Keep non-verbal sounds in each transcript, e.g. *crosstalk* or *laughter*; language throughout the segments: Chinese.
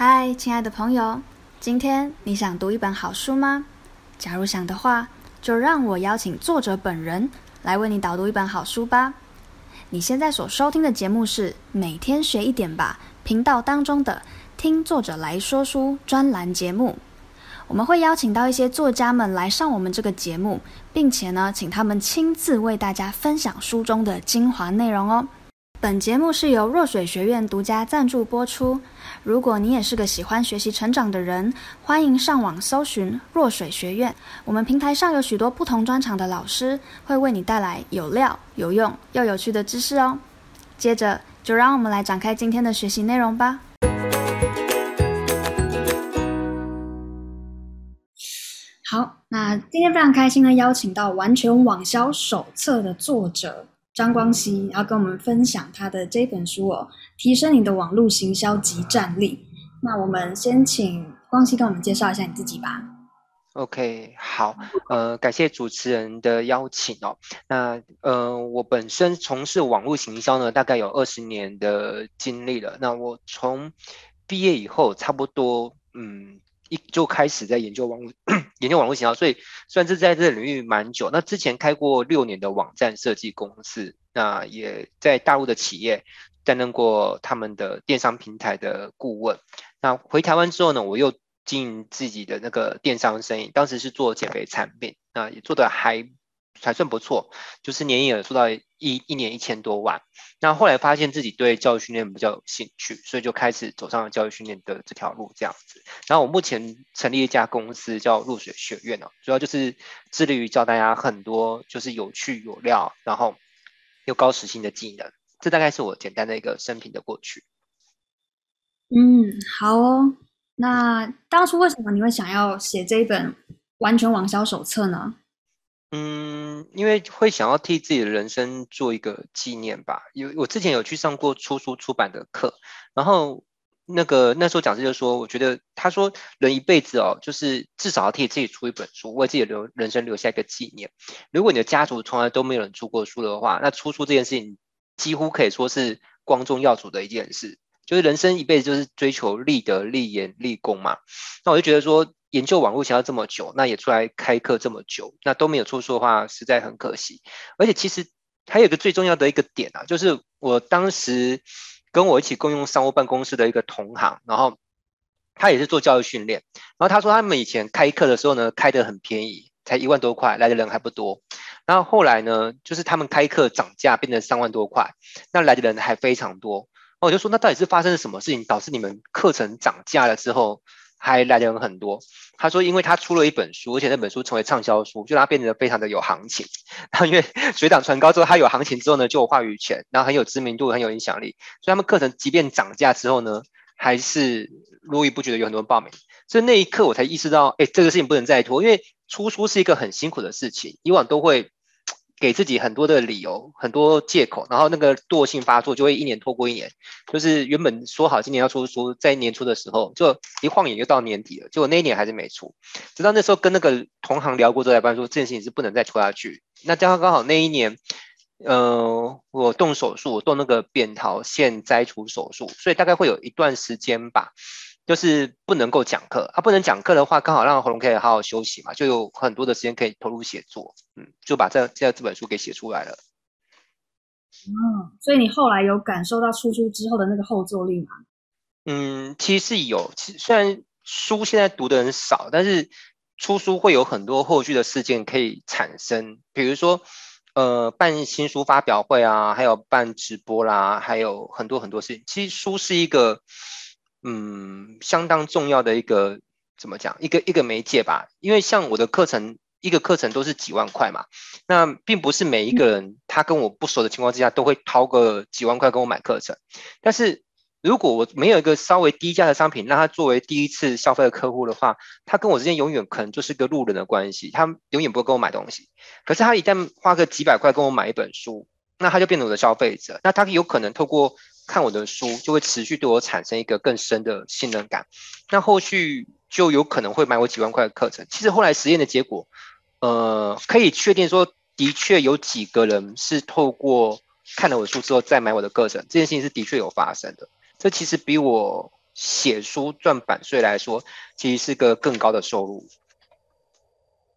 嗨，亲爱的朋友，今天你想读一本好书吗？假如想的话，就让我邀请作者本人来为你导读一本好书吧。你现在所收听的节目是每天学一点吧频道当中的听作者来说书专栏节目。我们会邀请到一些作家们来上我们这个节目，并且呢，请他们亲自为大家分享书中的精华内容哦。本节目是由若水学院独家赞助播出。如果你也是个喜欢学习成长的人，欢迎上网搜寻若水学院。我们平台上有许多不同专长的老师，会为你带来有料、有用又有趣的知识哦。接着，就让我们来展开今天的学习内容吧。好，那今天非常开心的邀请到《完全网销手册》的作者。张光熙要跟我们分享他的这本书哦，提升你的网络行销及战力。那我们先请光熙跟我们介绍一下你自己吧。OK，好，呃，感谢主持人的邀请哦。那呃，我本身从事网络行销呢，大概有二十年的经历了。那我从毕业以后，差不多嗯。一就开始在研究网络，*clears throat* 研究网络行销，所以算是在这个领域蛮久。那之前开过六年的网站设计公司，那也在大陆的企业担任过他们的电商平台的顾问。那回台湾之后呢，我又经营自己的那个电商生意，当时是做减肥产品，那也做的还。还算不错，就是年营业额做到一一年一千多万。那后来发现自己对教育训练比较有兴趣，所以就开始走上了教育训练的这条路这样子。然后我目前成立一家公司叫入水学院哦，主要就是致力于教大家很多就是有趣有料，然后又高时薪的技能。这大概是我简单的一个生平的过去。嗯，好哦。那当初为什么你会想要写这一本完全网销手册呢？嗯，因为会想要替自己的人生做一个纪念吧。有我之前有去上过出书出版的课，然后那个那时候讲师就说，我觉得他说人一辈子哦，就是至少要替自己出一本书，为自己留人生留下一个纪念。如果你的家族从来都没有人出过书的话，那出书这件事情几乎可以说是光宗耀祖的一件事。就是人生一辈子就是追求立德、立言、立功嘛。那我就觉得说。研究网络想要这么久，那也出来开课这么久，那都没有出书的话，实在很可惜。而且其实还有一个最重要的一个点啊，就是我当时跟我一起共用商务办公室的一个同行，然后他也是做教育训练，然后他说他们以前开课的时候呢，开得很便宜，才一万多块，来的人还不多。然后后来呢，就是他们开课涨价变成三万多块，那来的人还非常多。我就说，那到底是发生了什么事情，导致你们课程涨价了之后？还来的人很多，他说，因为他出了一本书，而且那本书成为畅销书，就让他变得非常的有行情。然后因为 *laughs* 水涨船高之后，他有行情之后呢，就有话语权，然后很有知名度，很有影响力。所以他们课程即便涨价之后呢，还是络绎不绝的有很多人报名。所以那一刻我才意识到，哎，这个事情不能再拖，因为出书是一个很辛苦的事情，以往都会。给自己很多的理由，很多借口，然后那个惰性发作，就会一年拖过一年。就是原本说好今年要出书，在年初的时候，就一晃眼就到年底了，结果那一年还是没出。直到那时候跟那个同行聊过之后，才发现说这件事情是不能再拖下去。那刚刚刚好那一年，呃，我动手术，我动那个扁桃腺摘除手术，所以大概会有一段时间吧。就是不能够讲课，他、啊、不能讲课的话，刚好让喉咙可以好好休息嘛，就有很多的时间可以投入写作，嗯，就把这这这本书给写出来了。嗯，所以你后来有感受到出书之后的那个后坐力吗？嗯，其实是有，其实虽然书现在读的人少，但是出书会有很多后续的事件可以产生，比如说呃办新书发表会啊，还有办直播啦，还有很多很多事情。其实书是一个。嗯，相当重要的一个怎么讲？一个一个媒介吧。因为像我的课程，一个课程都是几万块嘛。那并不是每一个人他跟我不熟的情况之下都会掏个几万块跟我买课程。但是如果我没有一个稍微低价的商品，让他作为第一次消费的客户的话，他跟我之间永远可能就是个路人的关系，他永远不会跟我买东西。可是他一旦花个几百块跟我买一本书，那他就变成我的消费者。那他有可能透过看我的书就会持续对我产生一个更深的信任感，那后续就有可能会买我几万块的课程。其实后来实验的结果，呃，可以确定说，的确有几个人是透过看了我的书之后再买我的课程，这件事情是的确有发生的。这其实比我写书赚版税来说，其实是个更高的收入。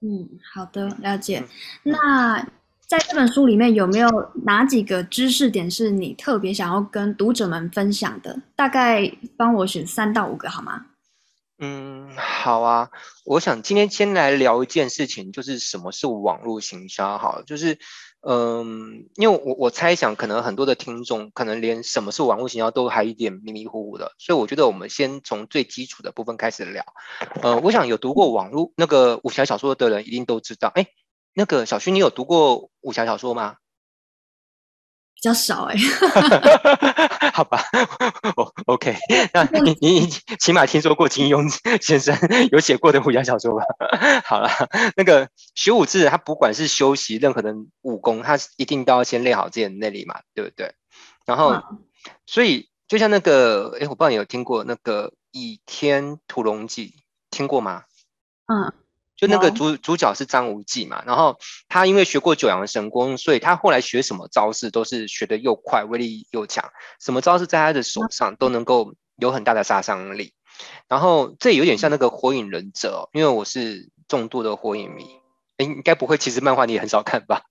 嗯，好的，了解。嗯、那在这本书里面有没有哪几个知识点是你特别想要跟读者们分享的？大概帮我选三到五个好吗？嗯，好啊。我想今天先来聊一件事情，就是什么是网络行销？好，就是。嗯，因为我我猜想，可能很多的听众可能连什么是网络行销都还有一点迷迷糊糊的，所以我觉得我们先从最基础的部分开始聊。呃，我想有读过网络那个武侠小说的人一定都知道，哎，那个小薰，你有读过武侠小说吗？*laughs* 比较少哎，*laughs* 好吧，哦，OK，那 *laughs* 你你起码听说过金庸先生有写过的武侠小说吧？好了，那个学武之人，他不管是修习任何的武功，他一定都要先练好自己的内力嘛，对不对？然后，所以就像那个，哎，我不知道你有听过那个《倚天屠龙记》，听过吗？嗯。就那个主、oh. 主角是张无忌嘛，然后他因为学过九阳神功，所以他后来学什么招式都是学的又快，威力又强，什么招式在他的手上都能够有很大的杀伤力。然后这有点像那个火影忍者，因为我是重度的火影迷，应该不会，其实漫画你也很少看吧？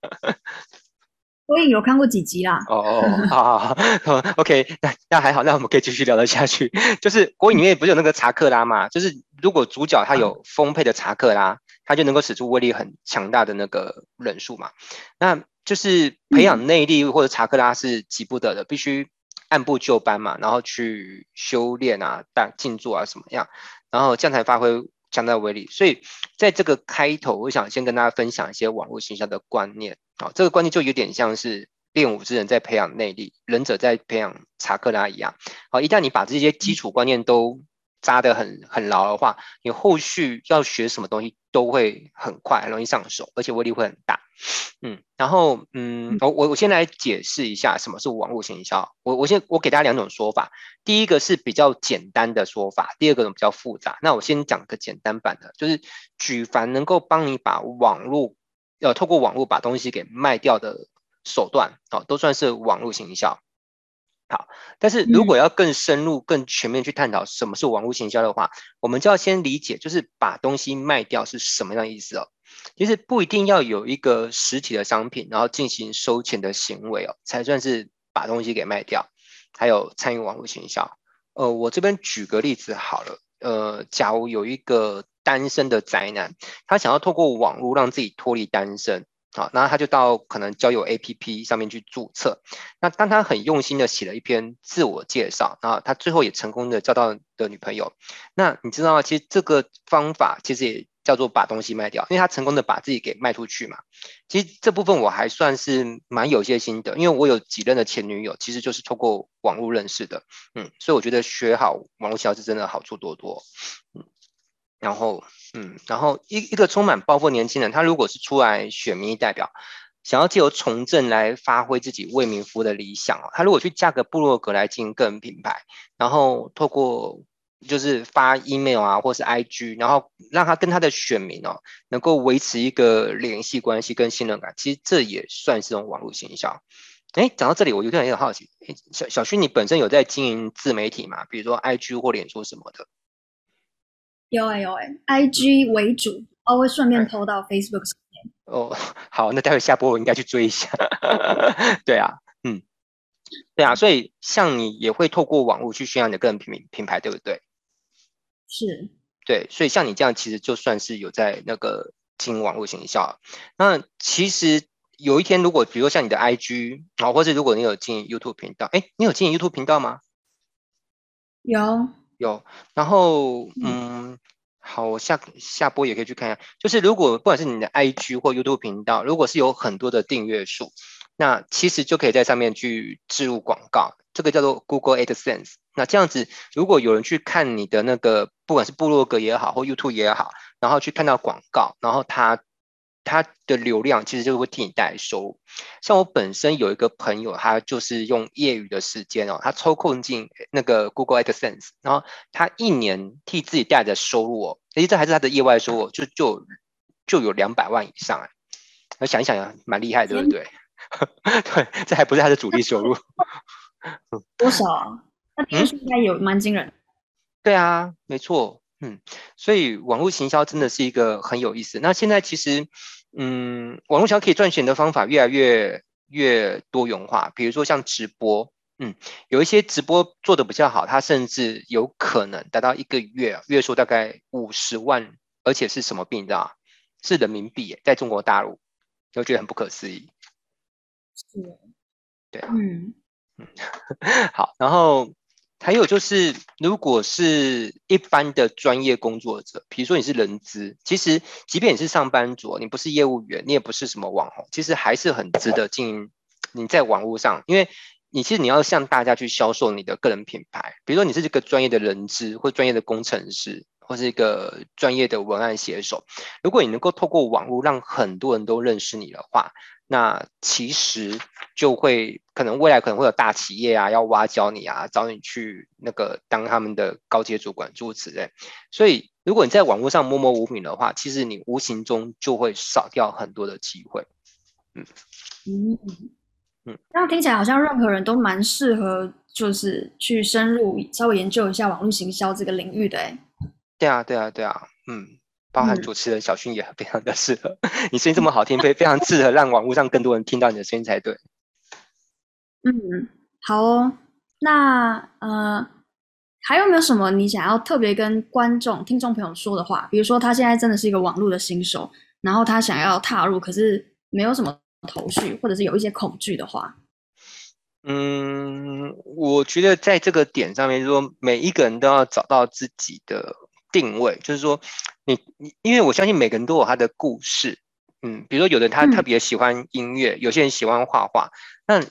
火影有看过几集啦？哦哦，*laughs* 好好好，OK，那那还好，那我们可以继续聊得下去。*laughs* 就是火影里面不是有那个查克拉嘛？就是如果主角他有丰沛的查克拉，他就能够使出威力很强大的那个忍术嘛。那就是培养内力或者查克拉是急不得的，必须按部就班嘛，然后去修炼啊、大静坐啊什么样，然后这样才发挥强大的威力。所以在这个开头，我想先跟大家分享一些网络形象的观念。好，这个观念就有点像是练武之人在培养内力，忍者在培养查克拉一样。好，一旦你把这些基础观念都扎得很很牢的话，你后续要学什么东西都会很快，很容易上手，而且威力会很大。嗯，然后嗯，我我我先来解释一下什么是网络行销。我我先我给大家两种说法，第一个是比较简单的说法，第二个比较复杂。那我先讲个简单版的，就是举凡能够帮你把网络要透过网络把东西给卖掉的手段，好，都算是网络行销。好，但是如果要更深入、更全面去探讨什么是网络行销的话，我们就要先理解，就是把东西卖掉是什么样的意思哦。其实不一定要有一个实体的商品，然后进行收钱的行为哦，才算是把东西给卖掉，还有参与网络行销。呃，我这边举个例子好了，呃，假如有一个。单身的宅男，他想要透过网络让自己脱离单身，好，那他就到可能交友 APP 上面去注册。那当他很用心的写了一篇自我介绍，然后他最后也成功的交到的女朋友。那你知道吗？其实这个方法其实也叫做把东西卖掉，因为他成功的把自己给卖出去嘛。其实这部分我还算是蛮有些心得，因为我有几任的前女友其实就是透过网络认识的，嗯，所以我觉得学好网络销售真的好处多多，嗯。然后，嗯，然后一一个充满抱负年轻人，他如果是出来选民意代表，想要借由从政来发挥自己为民服务的理想哦，他如果去架个部落格来经营个人品牌，然后透过就是发 email 啊，或是 IG，然后让他跟他的选民哦，能够维持一个联系关系跟信任感，其实这也算是种网络行销。哎，讲到这里，我有点有点好奇，小小薰，你本身有在经营自媒体吗？比如说 IG 或脸书什么的？有哎有哎，IG 为主，我会顺便 PO 到 Facebook 上面。哦，*laughs* 好，那待会下播我应该去追一下。*laughs* 对啊，嗯，对啊，所以像你也会透过网络去宣扬你的个人品品牌，对不对？是。对，所以像你这样，其实就算是有在那个经营网络行销。那其实有一天，如果比如说像你的 IG 啊，或者如果你有经营 YouTube 频道，哎，你有经营 YouTube 频道吗？有。有，然后嗯，好，我下下播也可以去看一下。就是如果不管是你的 IG 或 YouTube 频道，如果是有很多的订阅数，那其实就可以在上面去置入广告，这个叫做 Google AdSense。那这样子，如果有人去看你的那个，不管是部落格也好，或 YouTube 也好，然后去看到广告，然后他。他的流量其实就会替你带来收入。像我本身有一个朋友，他就是用业余的时间哦，他抽空进那个 Google AdSense，然后他一年替自己带来的收入哦，其实这还是他的业外收入，就就就有两百万以上哎。我想一想呀，蛮厉害的，对不对？*laughs* 对，这还不是他的主力收入。多少啊？那听说应该有蛮惊人。对啊，没错，嗯，所以网络行销真的是一个很有意思。那现在其实，嗯，网络行销可以赚钱的方法越来越越多元化，比如说像直播，嗯，有一些直播做的比较好，它甚至有可能达到一个月月收大概五十万，而且是什么币你知道吗？是人民币，在中国大陆，就觉得很不可思议。是，对，嗯嗯，*laughs* 好，然后。还有就是，如果是一般的专业工作者，比如说你是人资，其实即便你是上班族，你不是业务员，你也不是什么网红，其实还是很值得经营你在网络上，因为你其实你要向大家去销售你的个人品牌。比如说你是一个专业的人资，或专业的工程师，或是一个专业的文案写手，如果你能够透过网络让很多人都认识你的话，那其实就会可能未来可能会有大企业啊要挖角你啊，找你去那个当他们的高阶主管诸如此类。所以如果你在网络上默默无名的话，其实你无形中就会少掉很多的机会。嗯嗯嗯，这样听起来好像任何人都蛮适合，就是去深入稍微研究一下网络行销这个领域的。哎，对啊对啊对啊，嗯。包含主持人小薰也 *laughs* 非常的适合，嗯、你声音这么好听，非非常适合让网络上更多人听到你的声音才对。嗯，好哦。那呃，还有没有什么你想要特别跟观众、听众朋友说的话？比如说他现在真的是一个网络的新手，然后他想要踏入，可是没有什么头绪，或者是有一些恐惧的话。嗯，我觉得在这个点上面，就是说每一个人都要找到自己的定位，就是说。你你，因为我相信每个人都有他的故事，嗯，比如说有的他特别喜欢音乐，嗯、有些人喜欢画画。那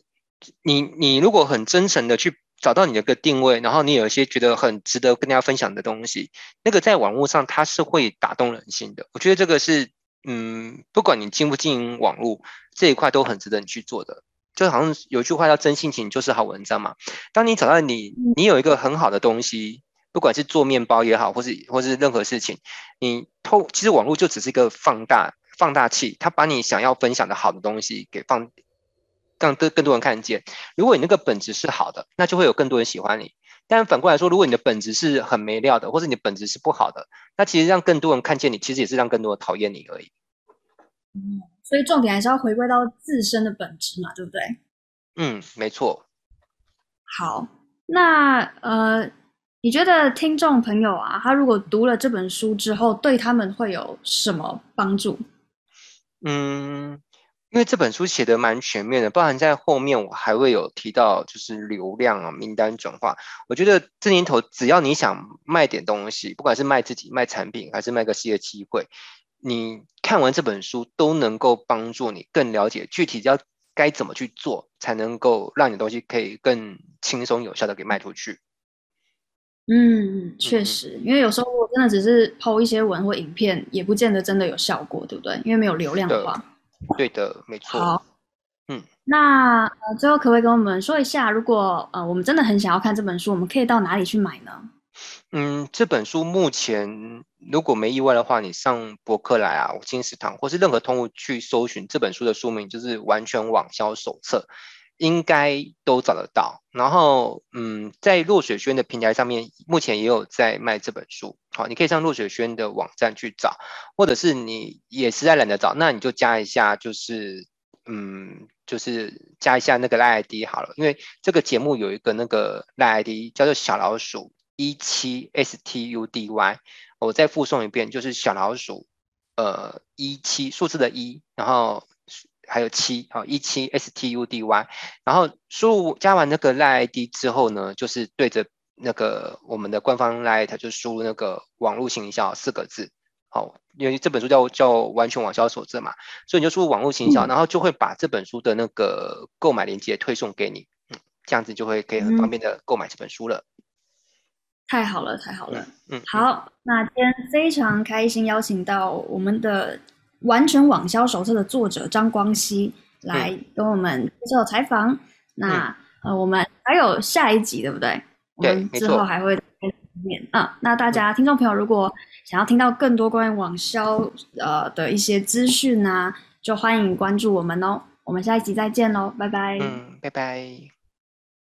你你如果很真诚的去找到你的个定位，然后你有一些觉得很值得跟大家分享的东西，那个在网络上它是会打动人心的。我觉得这个是，嗯，不管你经不经营网络这一块，都很值得你去做的。就好像有句话叫“真性情就是好文章”嘛。当你找到你你有一个很好的东西。不管是做面包也好，或是或是任何事情，你透其实网络就只是一个放大放大器，它把你想要分享的好的东西给放，让更更多人看见。如果你那个本质是好的，那就会有更多人喜欢你。但反过来说，如果你的本质是很没料的，或者你的本质是不好的，那其实让更多人看见你，其实也是让更多人讨厌你而已。嗯，所以重点还是要回归到自身的本质嘛，对不对？嗯，没错。好，那呃。你觉得听众朋友啊，他如果读了这本书之后，对他们会有什么帮助？嗯，因为这本书写的蛮全面的，包含在后面我还会有提到，就是流量啊、名单转化。我觉得这年头，只要你想卖点东西，不管是卖自己、卖产品，还是卖个事业机会，你看完这本书都能够帮助你更了解具体要该怎么去做，才能够让你的东西可以更轻松有效的给卖出去。嗯，确实，因为有时候我真的只是 PO 一些文或影片，也不见得真的有效果，对不对？因为没有流量的话。对的，没错。好，嗯，那呃，最后可不可以跟我们说一下，如果呃我们真的很想要看这本书，我们可以到哪里去买呢？嗯，这本书目前如果没意外的话，你上博客来啊、金石堂或是任何通路去搜寻这本书的书名，就是《完全网销手册》。应该都找得到，然后，嗯，在落水轩的平台上面，目前也有在卖这本书。好，你可以上落水轩的网站去找，或者是你也实在懒得找，那你就加一下，就是，嗯，就是加一下那个赖 ID 好了，因为这个节目有一个那个赖 ID 叫做小老鼠一七 STUDY，我再复诵一遍，就是小老鼠，呃，一七数字的一，然后。还有七啊，一七 S T U D Y，然后输入加完那个 LINE ID 之后呢，就是对着那个我们的官方 LINE，它就输入那个网络行销四个字。好，因为这本书叫叫完全网销手册嘛，所以你就输入网络行销，然后就会把这本书的那个购买链接推送给你，嗯，这样子就会可以很方便的购买这本书了。太好了，太好了，嗯，好，那今天非常开心邀请到我们的。完全网销手册的作者张光熙来跟我们接受采访。嗯、那呃，我们还有下一集，对不对？对，我们之后还会面啊。那大家听众朋友，如果想要听到更多关于网销呃的一些资讯呢，就欢迎关注我们哦。我们下一集再见喽，拜拜。嗯，拜拜。